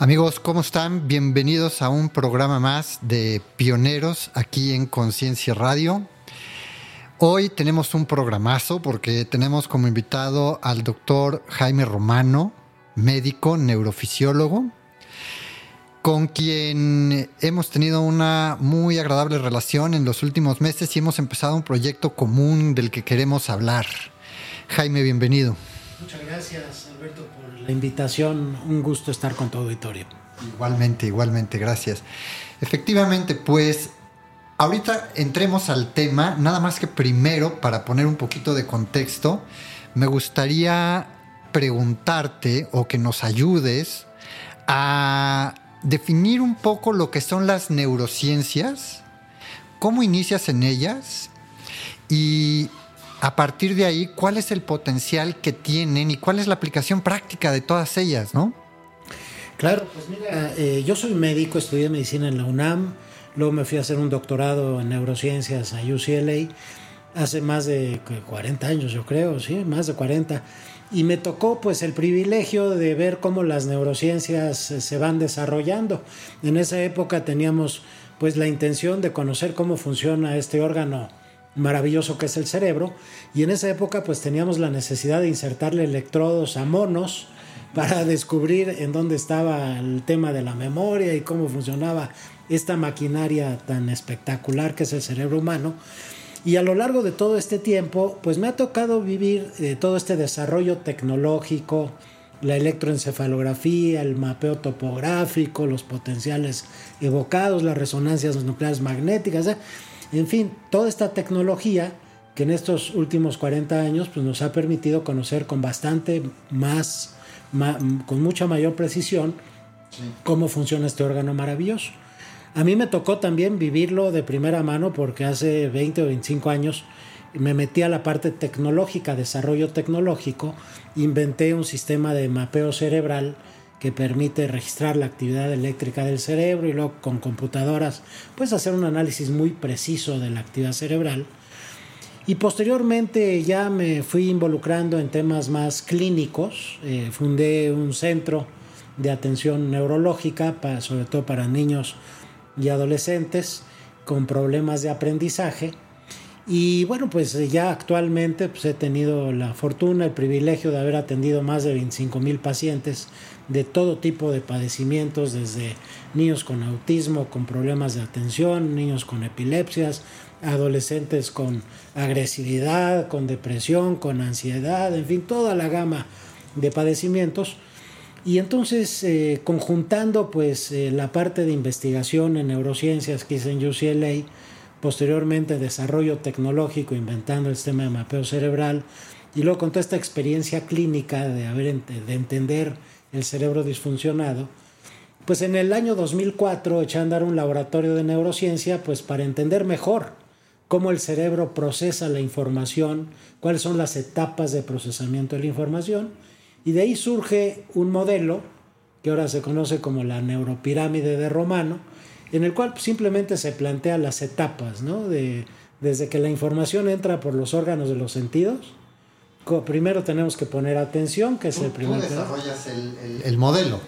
Amigos, ¿cómo están? Bienvenidos a un programa más de Pioneros aquí en Conciencia Radio. Hoy tenemos un programazo porque tenemos como invitado al doctor Jaime Romano, médico, neurofisiólogo, con quien hemos tenido una muy agradable relación en los últimos meses y hemos empezado un proyecto común del que queremos hablar. Jaime, bienvenido. Muchas gracias, Alberto, la invitación. Un gusto estar con tu auditorio. Igualmente, igualmente, gracias. Efectivamente, pues ahorita entremos al tema, nada más que primero, para poner un poquito de contexto, me gustaría preguntarte o que nos ayudes a definir un poco lo que son las neurociencias, cómo inicias en ellas y a partir de ahí, ¿cuál es el potencial que tienen y cuál es la aplicación práctica de todas ellas, no? Claro, pues mira, eh, yo soy médico, estudié medicina en la UNAM, luego me fui a hacer un doctorado en neurociencias a UCLA hace más de 40 años, yo creo, sí, más de 40. Y me tocó pues el privilegio de ver cómo las neurociencias eh, se van desarrollando. En esa época teníamos pues la intención de conocer cómo funciona este órgano maravilloso que es el cerebro. Y en esa época pues teníamos la necesidad de insertarle electrodos a monos para descubrir en dónde estaba el tema de la memoria y cómo funcionaba esta maquinaria tan espectacular que es el cerebro humano. Y a lo largo de todo este tiempo, pues me ha tocado vivir eh, todo este desarrollo tecnológico, la electroencefalografía, el mapeo topográfico, los potenciales evocados, las resonancias nucleares magnéticas. En fin, toda esta tecnología que en estos últimos 40 años pues, nos ha permitido conocer con bastante más, con mucha mayor precisión cómo funciona este órgano maravilloso. A mí me tocó también vivirlo de primera mano porque hace 20 o 25 años me metí a la parte tecnológica, desarrollo tecnológico, inventé un sistema de mapeo cerebral que permite registrar la actividad eléctrica del cerebro y luego con computadoras pues hacer un análisis muy preciso de la actividad cerebral. Y posteriormente ya me fui involucrando en temas más clínicos, eh, fundé un centro de atención neurológica, sobre todo para niños y adolescentes con problemas de aprendizaje. Y bueno, pues ya actualmente pues he tenido la fortuna, el privilegio de haber atendido más de 25 mil pacientes de todo tipo de padecimientos, desde niños con autismo, con problemas de atención, niños con epilepsias, adolescentes con agresividad, con depresión, con ansiedad, en fin, toda la gama de padecimientos. Y entonces, eh, conjuntando pues eh, la parte de investigación en neurociencias que hice en UCLA, posteriormente desarrollo tecnológico inventando el sistema de mapeo cerebral, y luego con toda esta experiencia clínica de, haber, de entender el cerebro disfuncionado, pues en el año 2004 eché a andar un laboratorio de neurociencia pues para entender mejor cómo el cerebro procesa la información, cuáles son las etapas de procesamiento de la información, y de ahí surge un modelo que ahora se conoce como la neuropirámide de Romano, en el cual simplemente se plantea las etapas, ¿no? De, desde que la información entra por los órganos de los sentidos, primero tenemos que poner atención, que es el primer... Tú desarrollas el, el, modelo.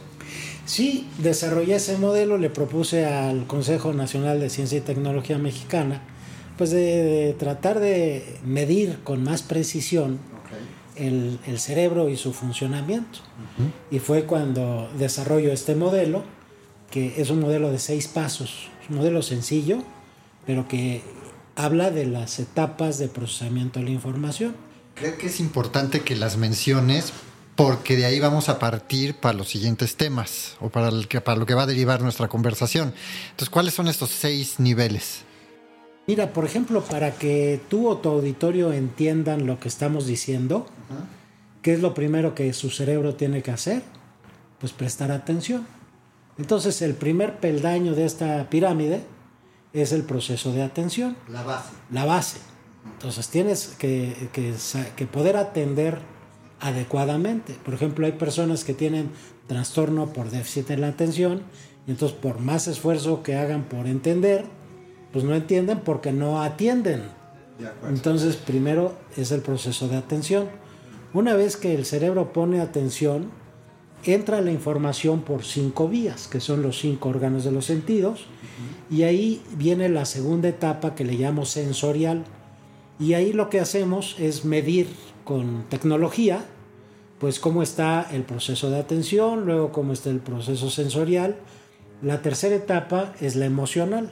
Sí, desarrollé ese modelo, le propuse al Consejo Nacional de Ciencia y Tecnología Mexicana, pues de, tratar de medir con más precisión el, el, cerebro y su funcionamiento. Y fue cuando desarrollo este modelo, que es un modelo de seis pasos, un modelo sencillo, pero que habla de las etapas de procesamiento de la información. Creo que es importante que las menciones porque de ahí vamos a partir para los siguientes temas o para, el que, para lo que va a derivar nuestra conversación. Entonces, ¿cuáles son estos seis niveles? Mira, por ejemplo, para que tú o tu auditorio entiendan lo que estamos diciendo, ¿qué es lo primero que su cerebro tiene que hacer? Pues prestar atención. Entonces, el primer peldaño de esta pirámide es el proceso de atención. La base. La base. Entonces tienes que, que, poder atender adecuadamente. Por ejemplo, hay personas que tienen trastorno por déficit en la atención y entonces por más esfuerzo que hagan por entender, pues no entienden porque no atienden. Entonces primero es el proceso de atención. Una vez que el cerebro pone atención, entra la información por cinco vías, que son los cinco órganos de los sentidos, y ahí viene la segunda etapa que le llamo sensorial. Y ahí lo que hacemos es medir con tecnología, pues cómo está el proceso de atención, luego cómo está el proceso sensorial. La tercera etapa es la emocional,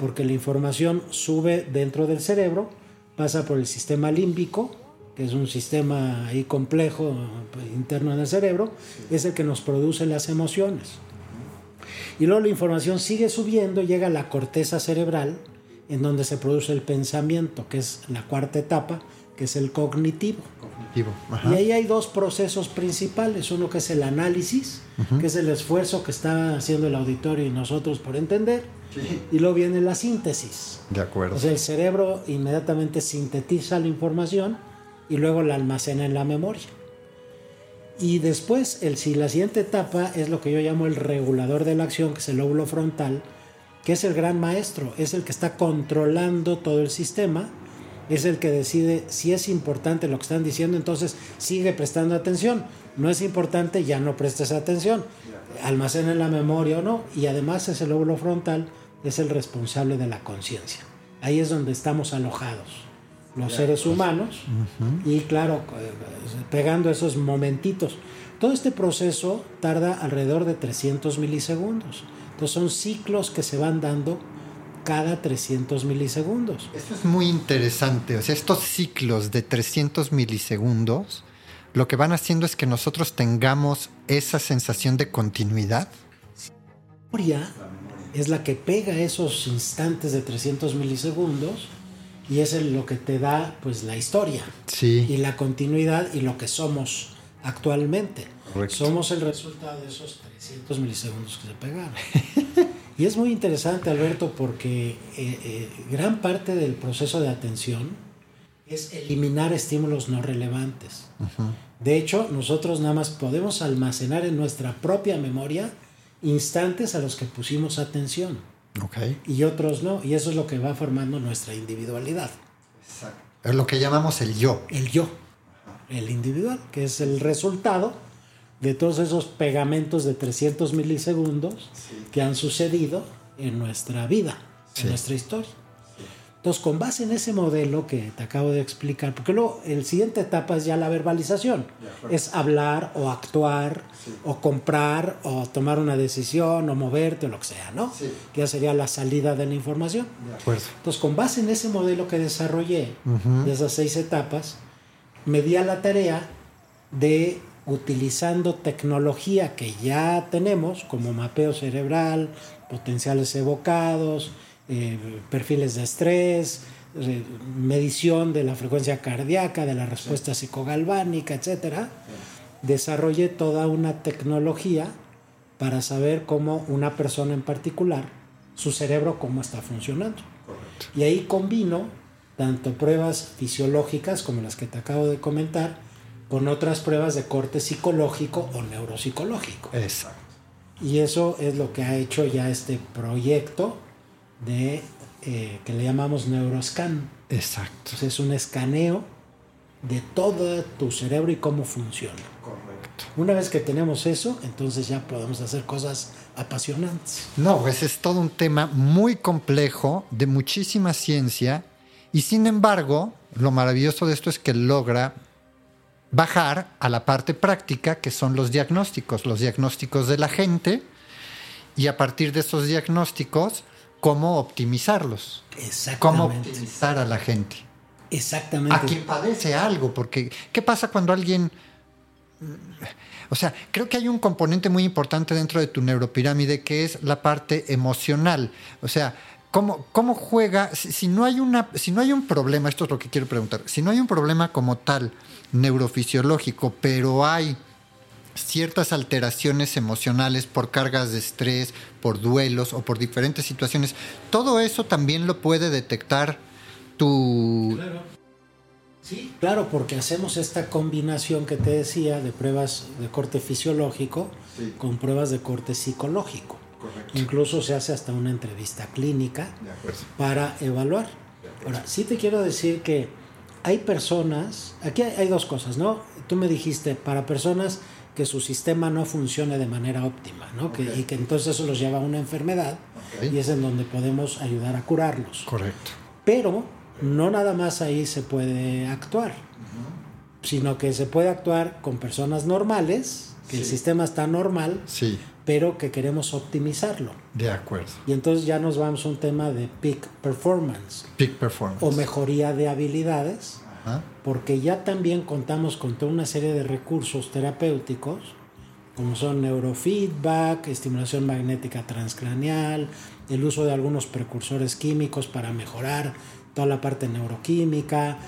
porque la información sube dentro del cerebro, pasa por el sistema límbico, que es un sistema ahí complejo pues, interno en el cerebro, es el que nos produce las emociones. Y luego la información sigue subiendo, llega a la corteza cerebral, en donde se produce el pensamiento, que es la cuarta etapa, que es el cognitivo. Y ahí hay dos procesos principales, uno que es el análisis, que es el esfuerzo que está haciendo el auditorio y nosotros por entender, y luego viene la síntesis. De acuerdo. O sea, el cerebro inmediatamente sintetiza la información y luego la almacena en la memoria. Y después, el, si la siguiente etapa es lo que yo llamo el regulador de la acción, que es el lóbulo frontal, que es el gran maestro, es el que está controlando todo el sistema, es el que decide si es importante lo que están diciendo, entonces sigue prestando atención. No es importante, ya no prestes atención. Almacena en la memoria o no. Y además ese lóbulo frontal es el responsable de la conciencia. Ahí es donde estamos alojados los seres humanos y claro, eh, pegando esos momentitos. Todo este proceso tarda alrededor de 300 milisegundos. Entonces son ciclos que se van dando cada 300 milisegundos. Esto es muy interesante. O sea, estos ciclos de 300 milisegundos lo que van haciendo es que nosotros tengamos esa sensación de continuidad. La memoria es la que pega esos instantes de 300 milisegundos y es lo que te da pues la historia sí. y la continuidad y lo que somos actualmente. Somos el resultado de esos 300 milisegundos que se pegaron. y es muy interesante, Alberto, porque eh, eh, gran parte del proceso de atención es eliminar estímulos no relevantes. De hecho, nosotros nada más podemos almacenar en nuestra propia memoria instantes a los que pusimos atención. Y otros no. Y eso es lo que va formando nuestra individualidad. Exacto. Es lo que llamamos el yo. El yo. El individual, que es el resultado de todos esos pegamentos de 300 milisegundos que han sucedido en nuestra vida, en nuestra historia. Entonces, con base en ese modelo que te acabo de explicar, porque luego el siguiente etapa es ya la verbalización, es hablar o actuar o comprar o tomar una decisión o moverte o lo que sea, ¿no? Que ya sería la salida de la información. Entonces, con base en ese modelo que desarrollé, de esas seis etapas, me di a la tarea de utilizando tecnología que ya tenemos, como mapeo cerebral, potenciales evocados, eh, perfiles de estrés, medición de la frecuencia cardíaca, de la respuesta psicogalvánica, etc. Desarrollé toda una tecnología para saber cómo una persona en particular, su cerebro, cómo está funcionando. Y ahí combino tanto pruebas fisiológicas como las que te acabo de comentar, con otras pruebas de corte psicológico o neuropsicológico. Exacto. Y eso es lo que ha hecho ya este proyecto de eh, que le llamamos neuroscan. Exacto. es un escaneo de todo tu cerebro y cómo funciona. Correcto. Una vez que tenemos eso, entonces ya podemos hacer cosas apasionantes. No, pues es todo un tema muy complejo, de muchísima ciencia, y sin embargo, lo maravilloso de esto es que logra bajar a la parte práctica, que son los diagnósticos, los diagnósticos de la gente, y a partir de esos diagnósticos, cómo optimizarlos. Exactamente. Cómo optimizar a la gente. Exactamente. A quien padece algo, porque ¿qué pasa cuando alguien... O sea, creo que hay un componente muy importante dentro de tu neuropirámide que es la parte emocional. O sea, ¿cómo, cómo juega? Si, no hay una, si no hay un problema, esto es lo que quiero preguntar, si no hay un problema como tal neurofisiológico, pero hay ciertas alteraciones emocionales por cargas de estrés, por duelos o por diferentes situaciones, todo eso también lo puede detectar tu... Claro. Sí, claro, porque hacemos esta combinación que te decía de pruebas de corte fisiológico con pruebas de corte psicológico. Incluso se hace hasta una entrevista clínica para evaluar. Ahora, sí te quiero decir que hay personas, aquí hay dos cosas, ¿no? Tú me dijiste, para personas que su sistema no funcione de manera óptima, ¿no? Que, y que entonces eso los lleva a una enfermedad y es en donde podemos ayudar a curarlos. Correcto. Pero no nada más ahí se puede actuar, sino que se puede actuar con personas normales, que el sistema está normal, Sí, pero que queremos optimizarlo. de acuerdo. Y entonces ya nos vamos a un tema de peak performance Peak performance. o mejoría de habilidades, Porque ya también contamos con toda una serie de recursos terapéuticos, como son neurofeedback, estimulación magnética transcraneal, el uso de algunos precursores químicos para mejorar toda la parte neuroquímica,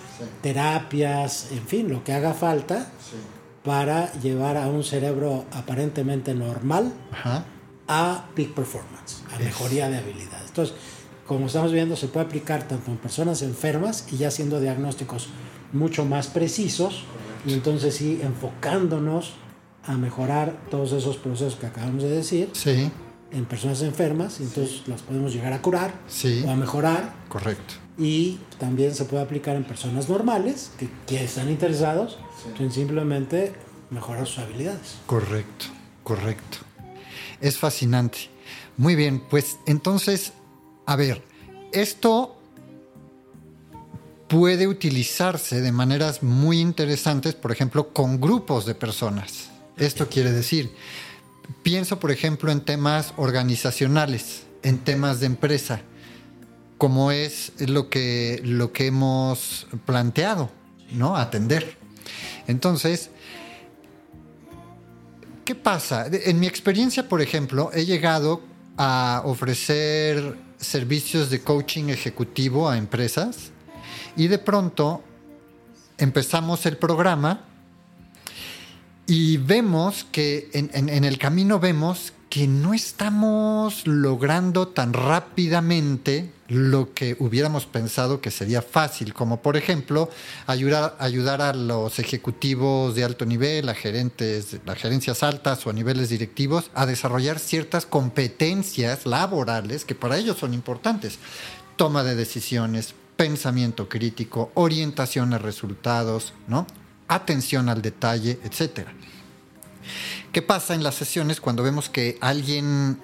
terapias, en fin, lo que haga falta para llevar a un cerebro aparentemente normal Ajá. a peak performance, a mejoría de habilidades. Entonces, como estamos viendo, se puede aplicar tanto en personas enfermas y ya haciendo diagnósticos mucho más precisos, y entonces sí, enfocándonos a mejorar todos esos procesos que acabamos de decir Sí, en personas enfermas, y entonces las podemos llegar a curar Sí. o a mejorar, correcto. y también se puede aplicar en personas normales que, que están interesados en simplemente mejorar sus habilidades. Correcto, correcto. Es fascinante. Muy bien, pues entonces, a ver, esto puede utilizarse de maneras muy interesantes, por ejemplo, con grupos de personas. Esto quiere decir, pienso, por ejemplo, en temas organizacionales, en temas de empresa, como es lo que, lo que hemos planteado, ¿no? Atender. Entonces, ¿Qué pasa? En mi experiencia, por ejemplo, he llegado a ofrecer servicios de coaching ejecutivo a empresas y de pronto empezamos el programa y vemos que en, en- el camino vemos que no estamos logrando tan rápidamente lo que hubiéramos pensado que sería fácil, como por ejemplo ayudar, ayudar a los ejecutivos de alto nivel, a gerentes, a gerencias altas o a niveles directivos a desarrollar ciertas competencias laborales que para ellos son importantes. Toma de decisiones, pensamiento crítico, orientación a resultados, ¿no? atención al detalle, etcétera. ¿Qué pasa en las sesiones cuando vemos que alguien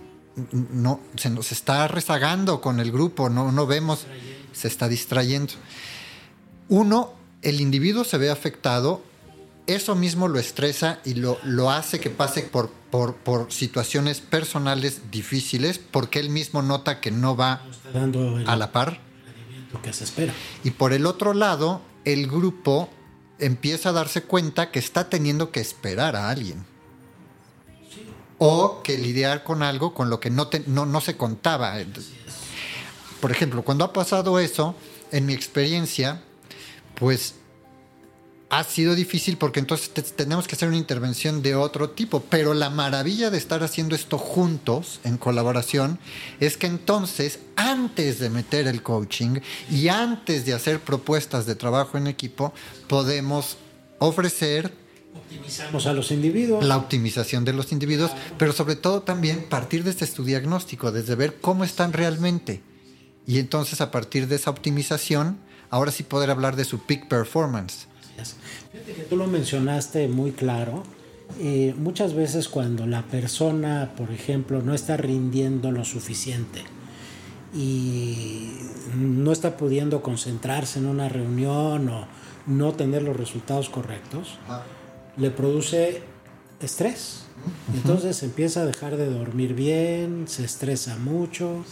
no se nos está rezagando con el grupo, no, no vemos, se está distrayendo? Uno, el individuo se ve afectado, eso mismo lo estresa y lo, lo hace que pase por, por, por situaciones personales difíciles porque él mismo nota que no va dando a la par. que se espera. Y por el otro lado, el grupo empieza a darse cuenta que está teniendo que esperar a alguien. O que lidiar con algo con lo que no, no, no se contaba. Por ejemplo, cuando ha pasado eso, en mi experiencia, pues ha sido difícil porque entonces te- tenemos que hacer una intervención de otro tipo. Pero la maravilla de estar haciendo esto juntos, en colaboración, es que entonces, antes de meter el coaching y antes de hacer propuestas de trabajo en equipo, podemos ofrecer Optimizamos a los individuos. la optimización de los individuos, pero sobre todo también partir desde tu diagnóstico, desde ver cómo están realmente. Y entonces a partir de esa optimización, ahora sí poder hablar de su peak performance. Fíjate que tú lo mencionaste muy claro. Eh, muchas veces cuando la persona, por ejemplo, no está rindiendo lo suficiente y no está pudiendo concentrarse en una reunión o no tener los resultados correctos, le produce estrés. Entonces empieza a dejar de dormir bien, se estresa mucho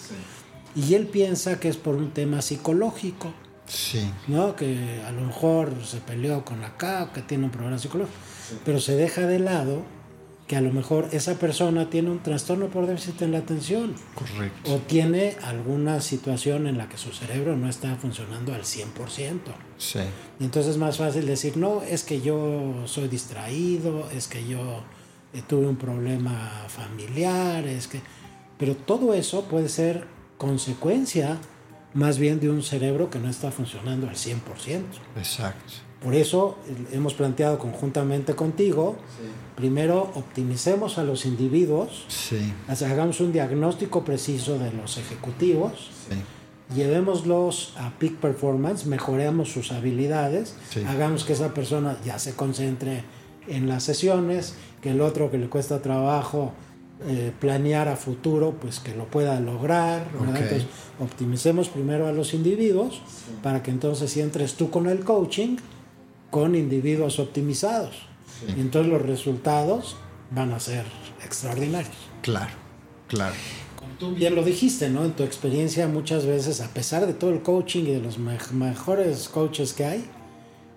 y él piensa que es por un tema psicológico. Sí, ¿no? Que a lo mejor se peleó con acá, o que tiene un problema psicológico, pero se deja de lado que a lo mejor esa persona tiene un trastorno por déficit en la atención correcto. o tiene alguna situación en la que su cerebro no está funcionando al 100%. Sí, Y entonces es más fácil decir, no, es que yo soy distraído, es que yo eh, tuve un problema familiar, es que... Pero todo eso puede ser consecuencia más bien de un cerebro que no está funcionando al 100%. exacto. Por eso hemos planteado conjuntamente contigo, primero optimicemos a los individuos, Sí, hagamos un diagnóstico preciso de los ejecutivos, sí, llevémoslos a peak performance, mejoremos sus habilidades, hagamos que esa persona ya se concentre en las sesiones, que el otro que le cuesta trabajo eh, planear a futuro, pues que lo pueda lograr. Entonces, optimicemos primero a los individuos para que entonces si entres tú con el coaching con individuos optimizados. Y entonces los resultados van a ser extraordinarios. Claro, claro. Como tú bien lo dijiste, ¿no? En tu experiencia muchas veces, a pesar de todo el coaching y de los mejores coaches que hay,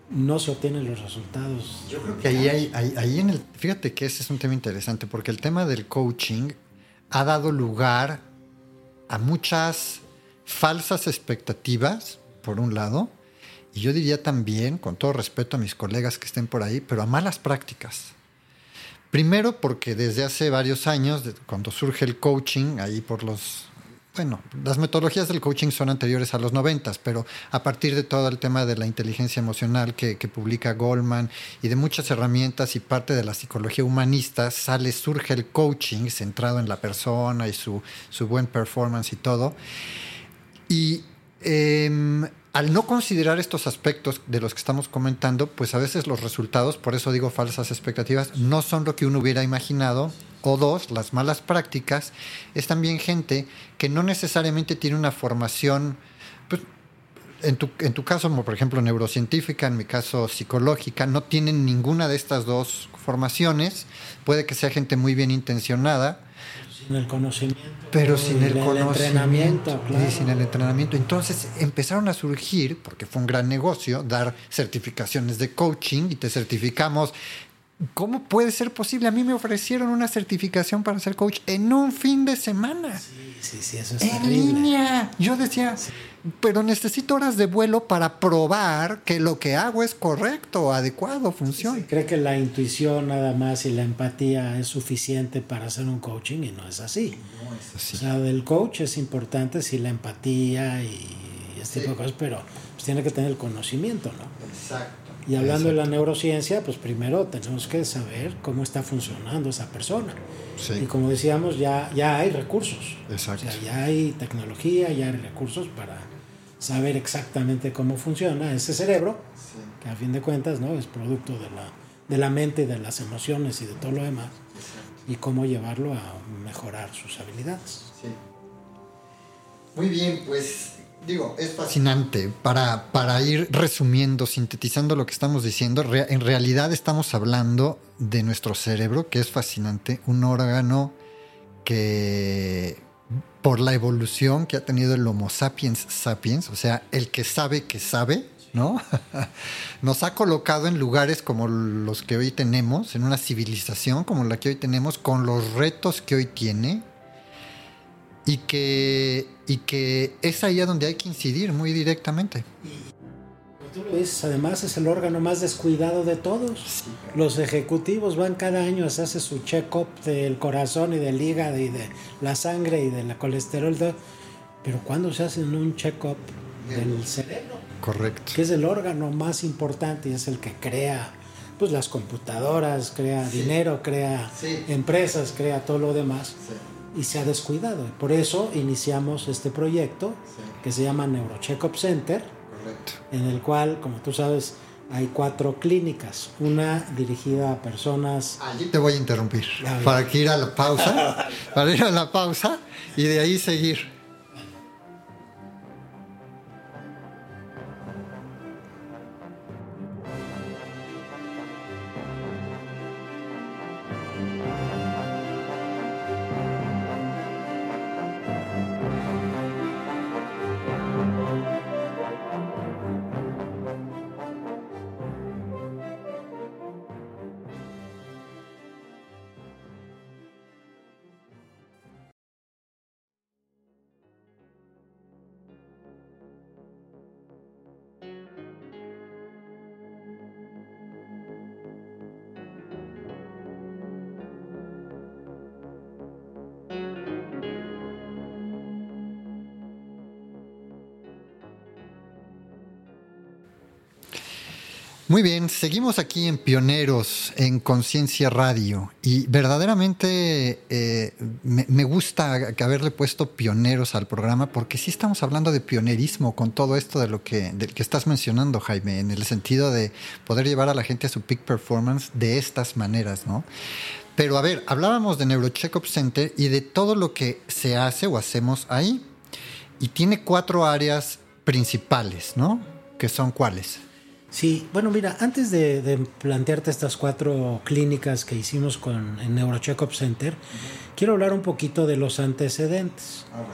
no se obtienen los resultados. Yo creo que ahí, hay, ahí, en el... Fíjate que ese es un tema interesante porque el tema del coaching ha dado lugar a muchas falsas expectativas, por un lado, y yo diría también, con todo respeto a mis colegas que estén por ahí, pero a malas prácticas. Primero porque desde hace varios años, cuando surge el coaching, ahí por los bueno, las metodologías del coaching son anteriores a los noventas, pero a partir de todo el tema de la inteligencia emocional que, publica Goldman y de muchas herramientas y parte de la psicología humanista, sale, surge el coaching centrado en la persona y su, su buen performance y todo. Y em, al no considerar estos aspectos de los que estamos comentando, pues a veces los resultados, por eso digo falsas expectativas, no son lo que uno hubiera imaginado o dos, las malas prácticas, es también gente que no necesariamente tiene una formación, pues, en, tu, en tu caso, por ejemplo, neurocientífica, en mi caso psicológica, no tienen ninguna de estas dos formaciones. Puede que sea gente muy bien intencionada. Sin el conocimiento. Pero sin el, conocimiento. Claro. sin el entrenamiento. Entonces empezaron a surgir, porque fue un gran negocio, dar certificaciones de coaching y te certificamos ¿Cómo puede ser posible? A mí me ofrecieron una certificación para ser coach en un fin de semana. Sí, sí, sí, eso es En línea. Yo decía, pero necesito horas de vuelo para probar que lo que hago es correcto, adecuado, funciona. cree que la intuición nada más y la empatía es suficiente para hacer un coaching y no es así. No es así. O sea, del coach es importante si la empatía y este tipo de cosas, pero pues tiene que tener el conocimiento, ¿no? Exacto. Y hablando de la neurociencia, pues primero tenemos que saber cómo está funcionando esa persona. Y como decíamos, ya, ya hay recursos. Exacto. O sea, ya hay tecnología, ya hay recursos para saber exactamente cómo funciona ese cerebro, que a fin de cuentas ¿no? es producto de la, de la mente, de las emociones y de todo lo demás, y cómo llevarlo a mejorar sus habilidades. Sí. Muy bien, pues digo, es fascinante para, para ir resumiendo, sintetizando lo que estamos diciendo. en realidad estamos hablando de nuestro cerebro, que es fascinante, un órgano que por la evolución que ha tenido el Homo sapiens sapiens, o sea, el que sabe que sabe, ¿no? Nos ha colocado en lugares como los que hoy tenemos, en una civilización como la que hoy tenemos, con los retos que hoy tiene, y que, y que es ahí a donde hay que incidir muy directamente. Dices, además es el órgano más descuidado de todos. Los ejecutivos van cada año, se hace su check-up del corazón y del hígado y de la sangre y de la colesterol. Pero cuando se hacen un check-up del cerebro? Correcto. Que es el órgano más importante y es el que crea pues las computadoras, crea dinero, crea empresas, crea todo lo demás y se ha descuidado. Por eso iniciamos este proyecto que se llama Neurocheckup Center, en el cual, como tú sabes, hay cuatro clínicas, una dirigida a personas... Allí te voy a interrumpir, para que ir a la pausa, para ir a la pausa y de ahí seguir. Muy bien, seguimos aquí en Pioneros, en Conciencia Radio, y verdaderamente eh, me, gusta haberle puesto pioneros al programa, porque sí estamos hablando de pionerismo con todo esto de lo que, del que estás mencionando, Jaime, en el sentido de poder llevar a la gente a su peak performance de estas maneras, ¿no? Pero a ver, hablábamos de Neurocheckup Center y de todo lo que se hace o hacemos ahí, y tiene cuatro áreas principales, ¿no? Que son cuáles? Sí, bueno, mira, antes de, plantearte estas cuatro clínicas que hicimos con el Neurocheckup Center, quiero hablar un poquito de los antecedentes. Ah,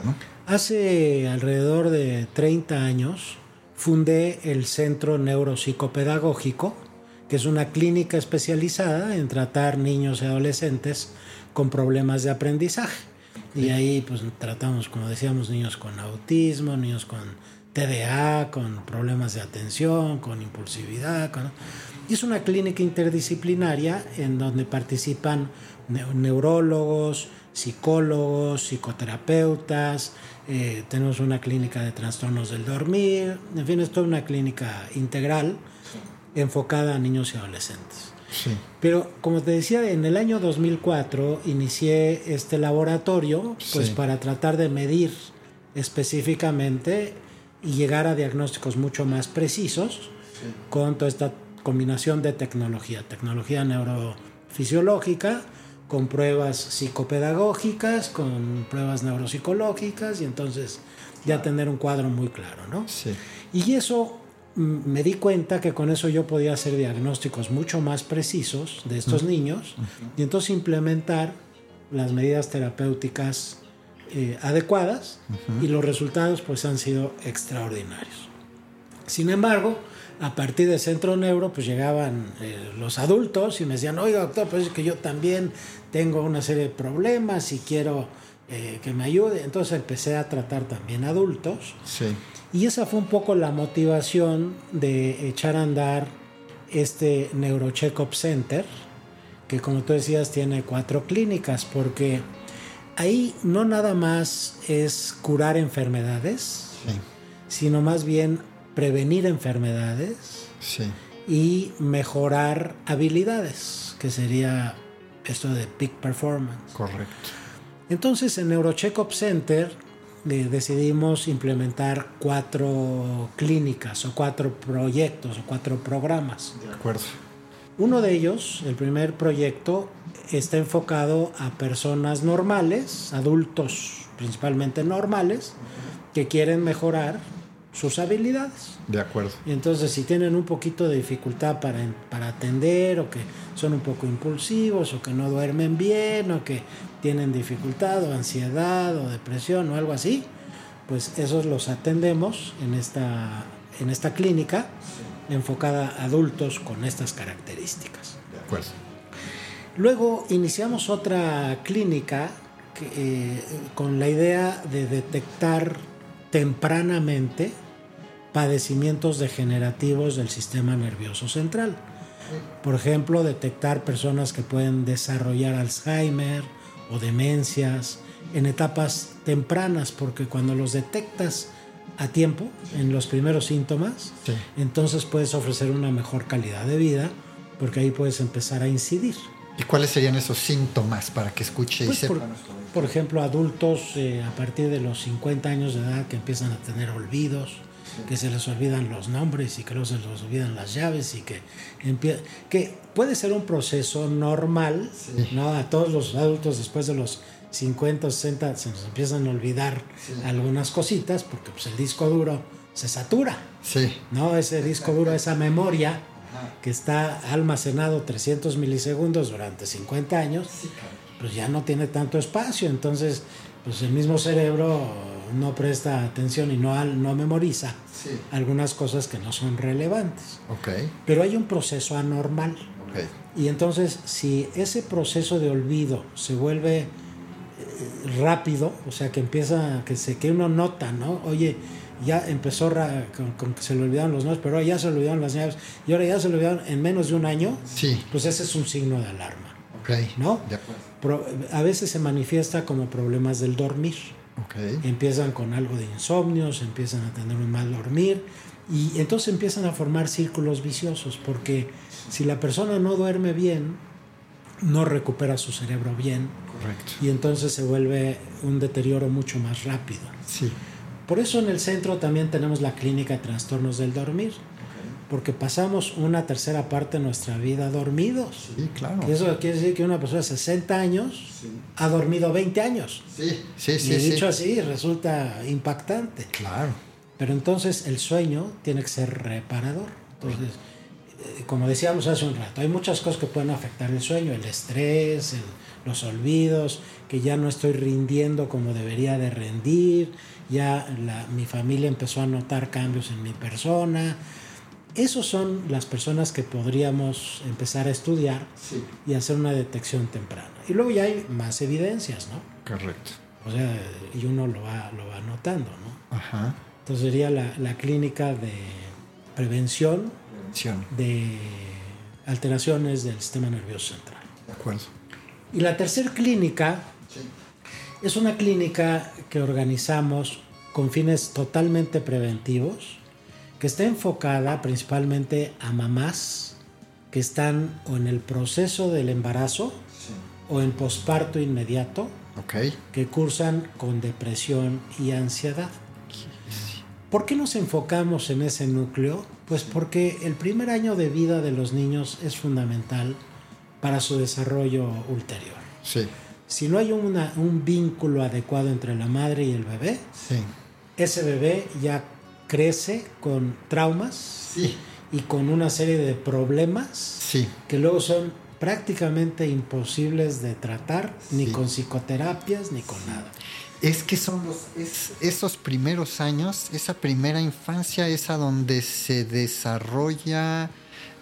Hace alrededor de 30 años fundé el Centro Neuropsicopedagógico, que es una clínica especializada en tratar niños y adolescentes con problemas de aprendizaje. Y ahí pues tratamos, como decíamos, niños con autismo, niños con TDA, con problemas de atención, con impulsividad. Y es una clínica interdisciplinaria en donde participan neurólogos, psicólogos, psicoterapeutas, eh, tenemos una clínica de trastornos del dormir, en fin, es toda una clínica integral enfocada a niños y adolescentes. Pero como te decía, en el año 2004 inicié este laboratorio pues para tratar de medir específicamente y llegar a diagnósticos mucho más precisos con toda esta combinación de tecnología, tecnología neurofisiológica, con pruebas psicopedagógicas, con pruebas neuropsicológicas y entonces ya tener un cuadro muy claro, ¿no? Sí. Y eso mm, me di cuenta que con eso yo podía hacer diagnósticos mucho más precisos de estos niños y entonces implementar las medidas terapéuticas eh, adecuadas y los resultados pues han sido extraordinarios. Sin embargo, a partir del centro neuro pues llegaban eh, los adultos y me decían, oiga doctor, pues es que yo también tengo una serie de problemas y quiero eh, que me ayude. Entonces empecé a tratar también adultos. Y esa fue un poco la motivación de echar a andar este Neurocheckup Center, que como tú decías tiene cuatro clínicas, porque ahí no nada más es curar enfermedades, sino más bien prevenir enfermedades y mejorar habilidades, que sería esto de peak performance. Correcto. Entonces en Neurocheckup Center eh, decidimos implementar cuatro clínicas o cuatro proyectos o cuatro programas. De acuerdo. Uno de ellos, el primer proyecto, está enfocado a personas normales, adultos principalmente normales, que quieren mejorar sus habilidades. De acuerdo. Y entonces si tienen un poquito de dificultad para, para atender o que son un poco impulsivos o que no duermen bien o que tienen dificultad o ansiedad o depresión o algo así, pues esos los atendemos en esta, en esta clínica enfocada a adultos con estas características. De acuerdo. Luego iniciamos otra clínica eh, con la idea de detectar tempranamente padecimientos degenerativos del sistema nervioso central. Por ejemplo, detectar personas que pueden desarrollar Alzheimer o demencias en etapas tempranas, porque cuando los detectas a tiempo, en los primeros síntomas, entonces puedes ofrecer una mejor calidad de vida, porque ahí puedes empezar a incidir. ¿Y cuáles serían esos síntomas para que escuche y pues, sepa? Por, ejemplo, adultos eh, a partir de los 50 años de edad que empiezan a tener olvidos, que se les olvidan los nombres y que luego se les olvidan las llaves y que que puede ser un proceso normal, ¿no? A todos los adultos después de los 50 o 60 se nos empiezan a olvidar algunas cositas porque pues el disco duro se satura. Sí. ¿No? Ese disco duro, esa memoria que está almacenado 300 milisegundos durante 50 años, pues ya no tiene tanto espacio. Entonces, pues el mismo cerebro no presta atención y no, no memoriza algunas cosas que no son relevantes. Okay. Pero hay un proceso anormal. Okay. Y entonces, si ese proceso de olvido se vuelve eh, rápido, o sea, que empieza, que, se, que uno nota, ¿no? Oye, ya empezó con, que se le olvidaron los nombres, pero ahora ya se le olvidaron las llaves y ahora ya se le olvidaron en menos de un año, sí. pues ese es un signo de alarma. Okay. ¿No? De acuerdo. a veces se manifiesta como problemas del dormir. Okay. Empiezan con algo de insomnio, se empiezan a tener un mal dormir Y entonces empiezan a formar círculos viciosos, porque si la persona no duerme bien, no recupera su cerebro bien. Correcto. Y entonces se vuelve un deterioro mucho más rápido. Sí. Por eso en el centro también tenemos la clínica de trastornos del dormir, porque pasamos una tercera parte de nuestra vida dormidos. Sí, claro. Y eso quiere decir que una persona de 60 años ha dormido 20 años. Sí, sí, sí. y dicho sí. así resulta impactante. Claro. Pero entonces el sueño tiene que ser reparador. Entonces, eh, como decíamos hace un rato, hay muchas cosas que pueden afectar el sueño, el estrés, el- los olvidos, que ya no estoy rindiendo como debería de rendir, ya la- mi familia empezó a notar cambios en mi persona. Esos son las personas que podríamos empezar a estudiar Sí. y hacer una detección temprana. Y luego ya hay más evidencias, ¿no? Correcto. O sea, y uno lo va, lo va notando, ¿no? Ajá. Entonces sería la, la clínica de prevención Prevención. de alteraciones del sistema nervioso central. De acuerdo. Y la tercera clínica Sí. es una clínica que organizamos con fines totalmente preventivos, que está enfocada principalmente a mamás que están o en el proceso del embarazo Sí. o en posparto inmediato, que cursan con depresión y ansiedad. ¿Por qué nos enfocamos en ese núcleo? Pues porque el primer año de vida de los niños es fundamental para su desarrollo ulterior. Sí. Si no hay una- un vínculo adecuado entre la madre y el bebé, Sí. ese bebé ya crece con traumas Sí. y con una serie de problemas Sí. que luego son prácticamente imposibles de tratar, ni con psicoterapias, ni con nada. Es que son los, es- esos primeros años, esa primera infancia es a donde se desarrolla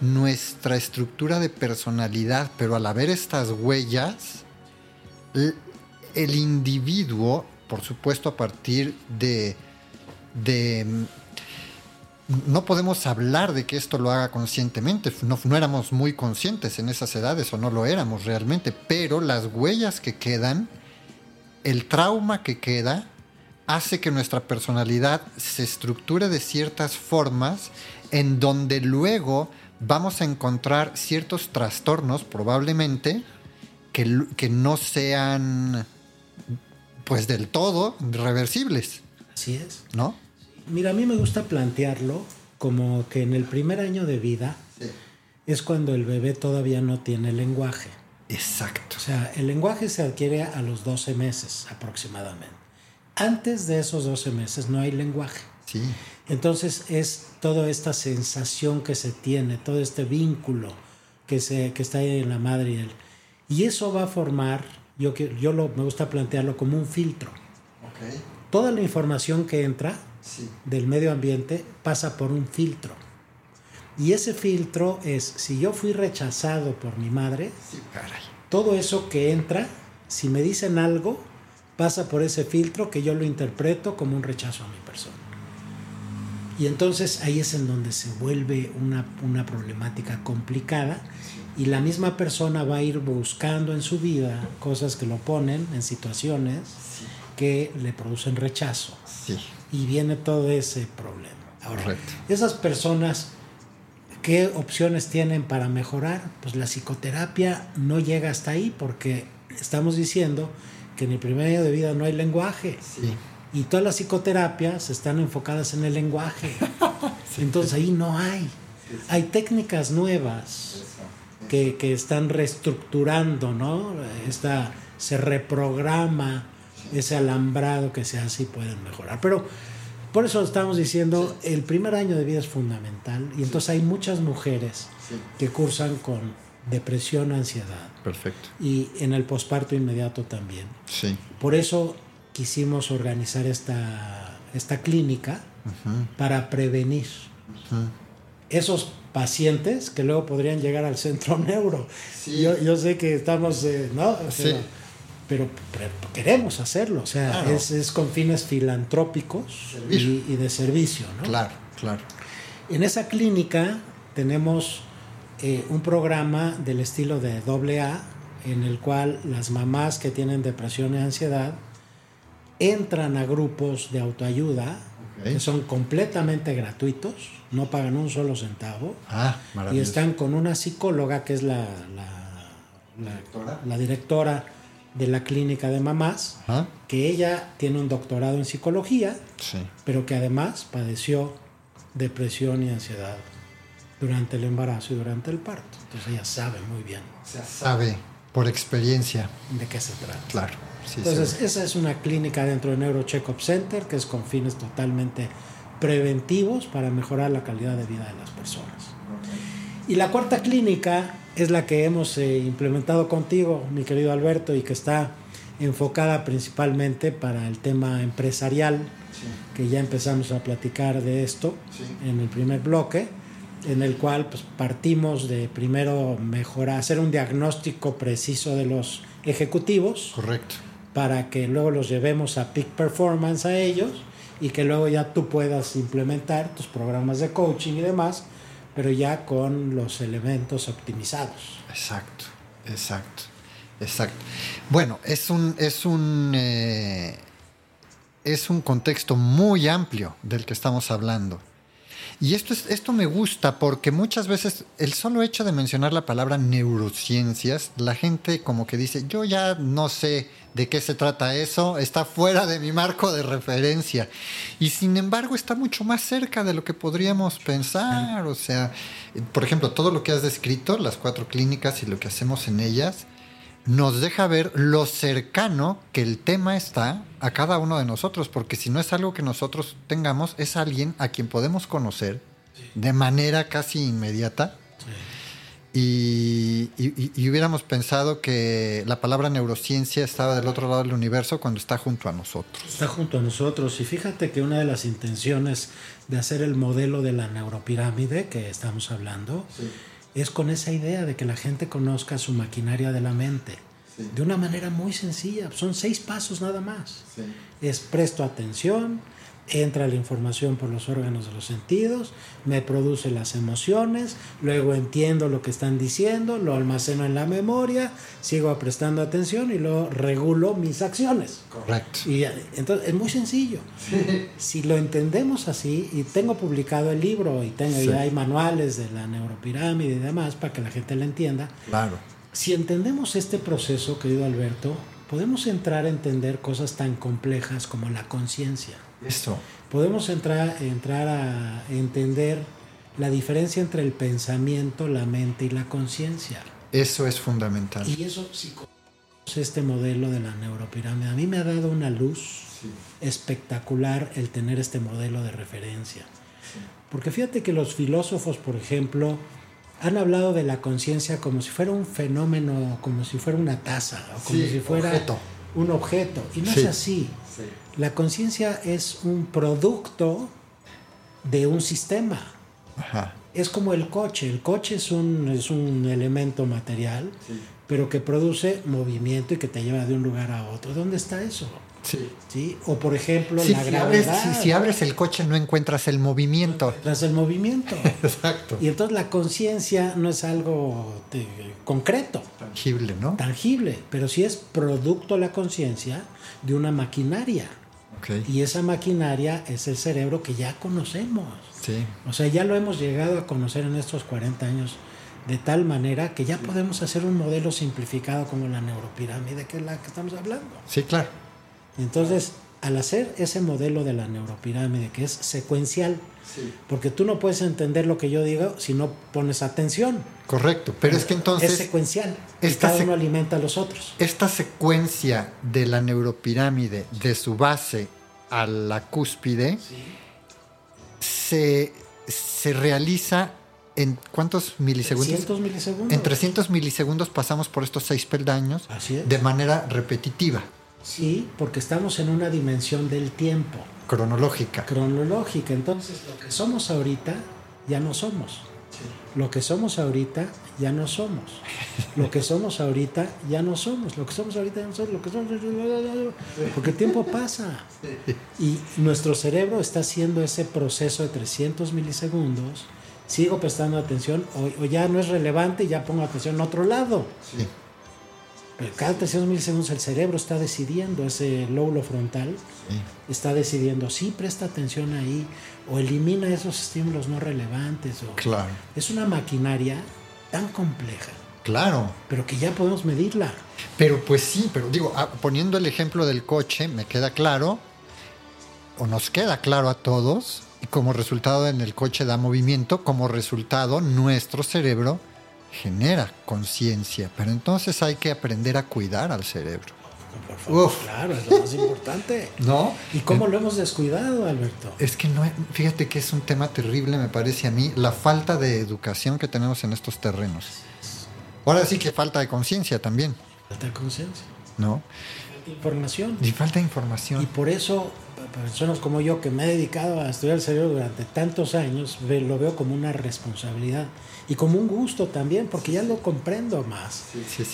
nuestra estructura de personalidad, pero al haber estas huellas, el individuo, por supuesto a partir de, de no podemos hablar de que esto lo haga conscientemente. No, no éramos muy conscientes en esas edades o no lo éramos realmente, pero las huellas que quedan, el trauma que queda, hace que nuestra personalidad se estructure de ciertas formas en donde luego vamos a encontrar ciertos trastornos probablemente que, no sean pues del todo reversibles, Así es. ¿no? Mira, a mí me gusta plantearlo como que en el primer año de vida es cuando el bebé todavía no tiene lenguaje. Exacto. O sea, el lenguaje se adquiere a los 12 meses aproximadamente. Antes de esos 12 meses no hay lenguaje. Sí, Entonces es toda esta sensación que se tiene, todo este vínculo que, se, que está ahí en la madre y él. Y eso va a formar, yo, que- yo lo, me gusta plantearlo como un filtro. Toda la información que entra sí, del medio ambiente pasa por un filtro. Y ese filtro es, si yo fui rechazado por mi madre, sí, todo eso que entra, si me dicen algo, pasa por ese filtro que yo lo interpreto como un rechazo a mi persona. Y entonces ahí es en donde se vuelve una, una problemática complicada y la misma persona va a ir buscando en su vida cosas que lo ponen en situaciones que le producen rechazo Sí, y viene todo ese problema. Ahora, Correcto. esas personas, ¿qué opciones tienen para mejorar? Pues la psicoterapia no llega hasta ahí porque estamos diciendo que en el primer año de vida no hay lenguaje. sí, Y todas las psicoterapias están enfocadas en el lenguaje. Entonces ahí no hay. Hay técnicas nuevas que, que están reestructurando, ¿no? Esta, se reprograma ese alambrado que se hace y pueden mejorar. Pero por eso estamos diciendo, el primer año de vida es fundamental y entonces hay muchas mujeres Sí. que cursan con depresión, ansiedad perfecto. y en el posparto inmediato también. Sí, Por eso quisimos organizar esta, esta clínica para prevenir esos pacientes que luego podrían llegar al centro neuro. Sí. Yo, yo sé que estamos, eh, ¿no? O Sí. sea, pero, pero queremos hacerlo, o sea, Claro. es, es con fines filantrópicos y de servicio, ¿no? claro, claro. En esa clínica tenemos eh, un programa del estilo de AA en el cual las mamás que tienen depresión y ansiedad entran a grupos de autoayuda que son completamente gratuitos, no pagan un solo centavo. Ah, y están con una psicóloga que es la, la, la- ¿Directora? la directora de la clínica de mamás, Ajá. que ella tiene un doctorado en psicología, Sí. pero que además padeció depresión y ansiedad durante el embarazo y durante el parto. Entonces ella sabe muy bien O sea, sabe por experiencia. de qué se trata. Claro. Sí, Entonces, sí. esa es una clínica dentro de Neuro Checkup Center que es con fines totalmente preventivos para mejorar la calidad de vida de las personas. Y la cuarta clínica es la que hemos eh, implementado contigo, mi querido Alberto, y que está enfocada principalmente para el tema empresarial, que ya empezamos a platicar de esto en el primer bloque, en el cual pues, partimos de primero mejorar, hacer un diagnóstico preciso de los ejecutivos Correcto. Para que luego los llevemos a peak performance a ellos y que luego ya tú puedas implementar tus programas de coaching y demás, pero ya con los elementos optimizados. Exacto, exacto, exacto. Bueno, es un, es un, eh, es un contexto muy amplio del que estamos hablando. Y esto, es, esto me gusta porque muchas veces el solo hecho de mencionar la palabra neurociencias, la gente como que dice, yo ya no sé de qué se trata eso, está fuera de mi marco de referencia. Y sin embargo está mucho más cerca de lo que podríamos pensar. O sea, por ejemplo, todo lo que has descrito, las cuatro clínicas y lo que hacemos en ellas, nos deja ver lo cercano que el tema está a cada uno de nosotros, porque si no es algo que nosotros tengamos, es alguien a quien podemos conocer de manera casi inmediata. Y, y- y hubiéramos pensado que la palabra neurociencia estaba del otro lado del universo cuando está junto a nosotros. Está junto a nosotros. Y fíjate que una de las intenciones de hacer el modelo de la neuropirámide que estamos hablando es con esa idea de que la gente conozca su maquinaria de la mente de una manera muy sencilla. Son seis pasos nada más. Es presto atención, entra la información por los órganos de los sentidos, me produce las emociones, luego entiendo lo que están diciendo, lo almaceno en la memoria, sigo prestando atención y luego regulo mis acciones. Correcto. Y entonces es muy sencillo. Si lo entendemos así, y tengo publicado el libro y tengo Sí. hay manuales de la neuropirámide y demás para que la gente lo entienda. Claro. Si entendemos este proceso, querido Alberto, podemos entrar a entender cosas tan complejas como la conciencia. Eso. Podemos entrar, entrar a entender la diferencia entre el pensamiento, la mente y la conciencia. Eso es fundamental. Y eso, si este modelo de la neuropirámide, a mí me ha dado una luz espectacular el tener este modelo de referencia. Porque fíjate que los filósofos, por ejemplo, han hablado de la conciencia como si fuera un fenómeno, como si fuera una taza, o como Sí, si fuera objeto. Un objeto. Y no Sí. es así. La conciencia es un producto de un sistema. Ajá. Es como el coche. El coche es un, es un elemento material, pero que produce movimiento y que te lleva de un lugar a otro. ¿Dónde está eso? Sí. ¿Sí? O por ejemplo, Sí, la si, abres, gravedad. si- si abres el coche no encuentras el movimiento. Tras el movimiento. Exacto. Y entonces la conciencia no es algo de- concreto, Tangible, ¿no? tangible, pero sí es producto la conciencia de una maquinaria. Y esa maquinaria es el cerebro que ya conocemos. Sí. O sea, ya lo hemos llegado a conocer en estos 40 años de tal manera que ya podemos hacer un modelo simplificado como la neuropirámide, que es la que estamos hablando. Sí, claro. Entonces, al hacer ese modelo de la neuropirámide, que es secuencial, porque tú no puedes entender lo que yo digo si no pones atención. Correcto. Pero es que entonces es secuencial. Y cada sec- uno alimenta a los otros. esta secuencia de la neuropirámide de su base a la cúspide se, se realiza en cuántos milisegundos? 300 milisegundos. En 300 milisegundos pasamos por estos seis peldaños Así es. de manera repetitiva, Sí, porque estamos en una dimensión del tiempo, cronológica. cronológica. Entonces, lo que somos ahorita ya no somos. Lo que somos ahorita ya no somos. Lo que somos ahorita ya no somos. Lo que somos ahorita ya no somos. Lo que somos. Porque el tiempo pasa. Y nuestro cerebro está haciendo ese proceso de 300 milisegundos. Sigo prestando atención o, o ya no es relevante y ya pongo atención en otro lado. Sí. cada 300 milisegundos el cerebro está decidiendo, ese lóbulo frontal está decidiendo, sí, presta atención ahí, o elimina esos estímulos no relevantes. O, claro. Es una maquinaria tan compleja. Claro. Pero que ya podemos medirla. Pero pues sí, pero digo, ah, poniendo el ejemplo del coche, me queda claro, o nos queda claro a todos, y como resultado en el coche da movimiento, como resultado nuestro cerebro genera conciencia, pero entonces hay que aprender a cuidar al cerebro. claro, es lo más importante. ¿No? ¿Y cómo lo hemos descuidado, Alberto? Es que no, fíjate que es un tema terrible, me parece a mí, la falta de educación que tenemos en estos terrenos. Ahora sí que falta de conciencia también. Falta de conciencia. ¿No? Falta de información. Y falta de información. Y por eso, personas como yo que me he dedicado a estudiar el cerebro durante tantos años, lo veo como una responsabilidad y como un gusto también, porque ya lo comprendo más.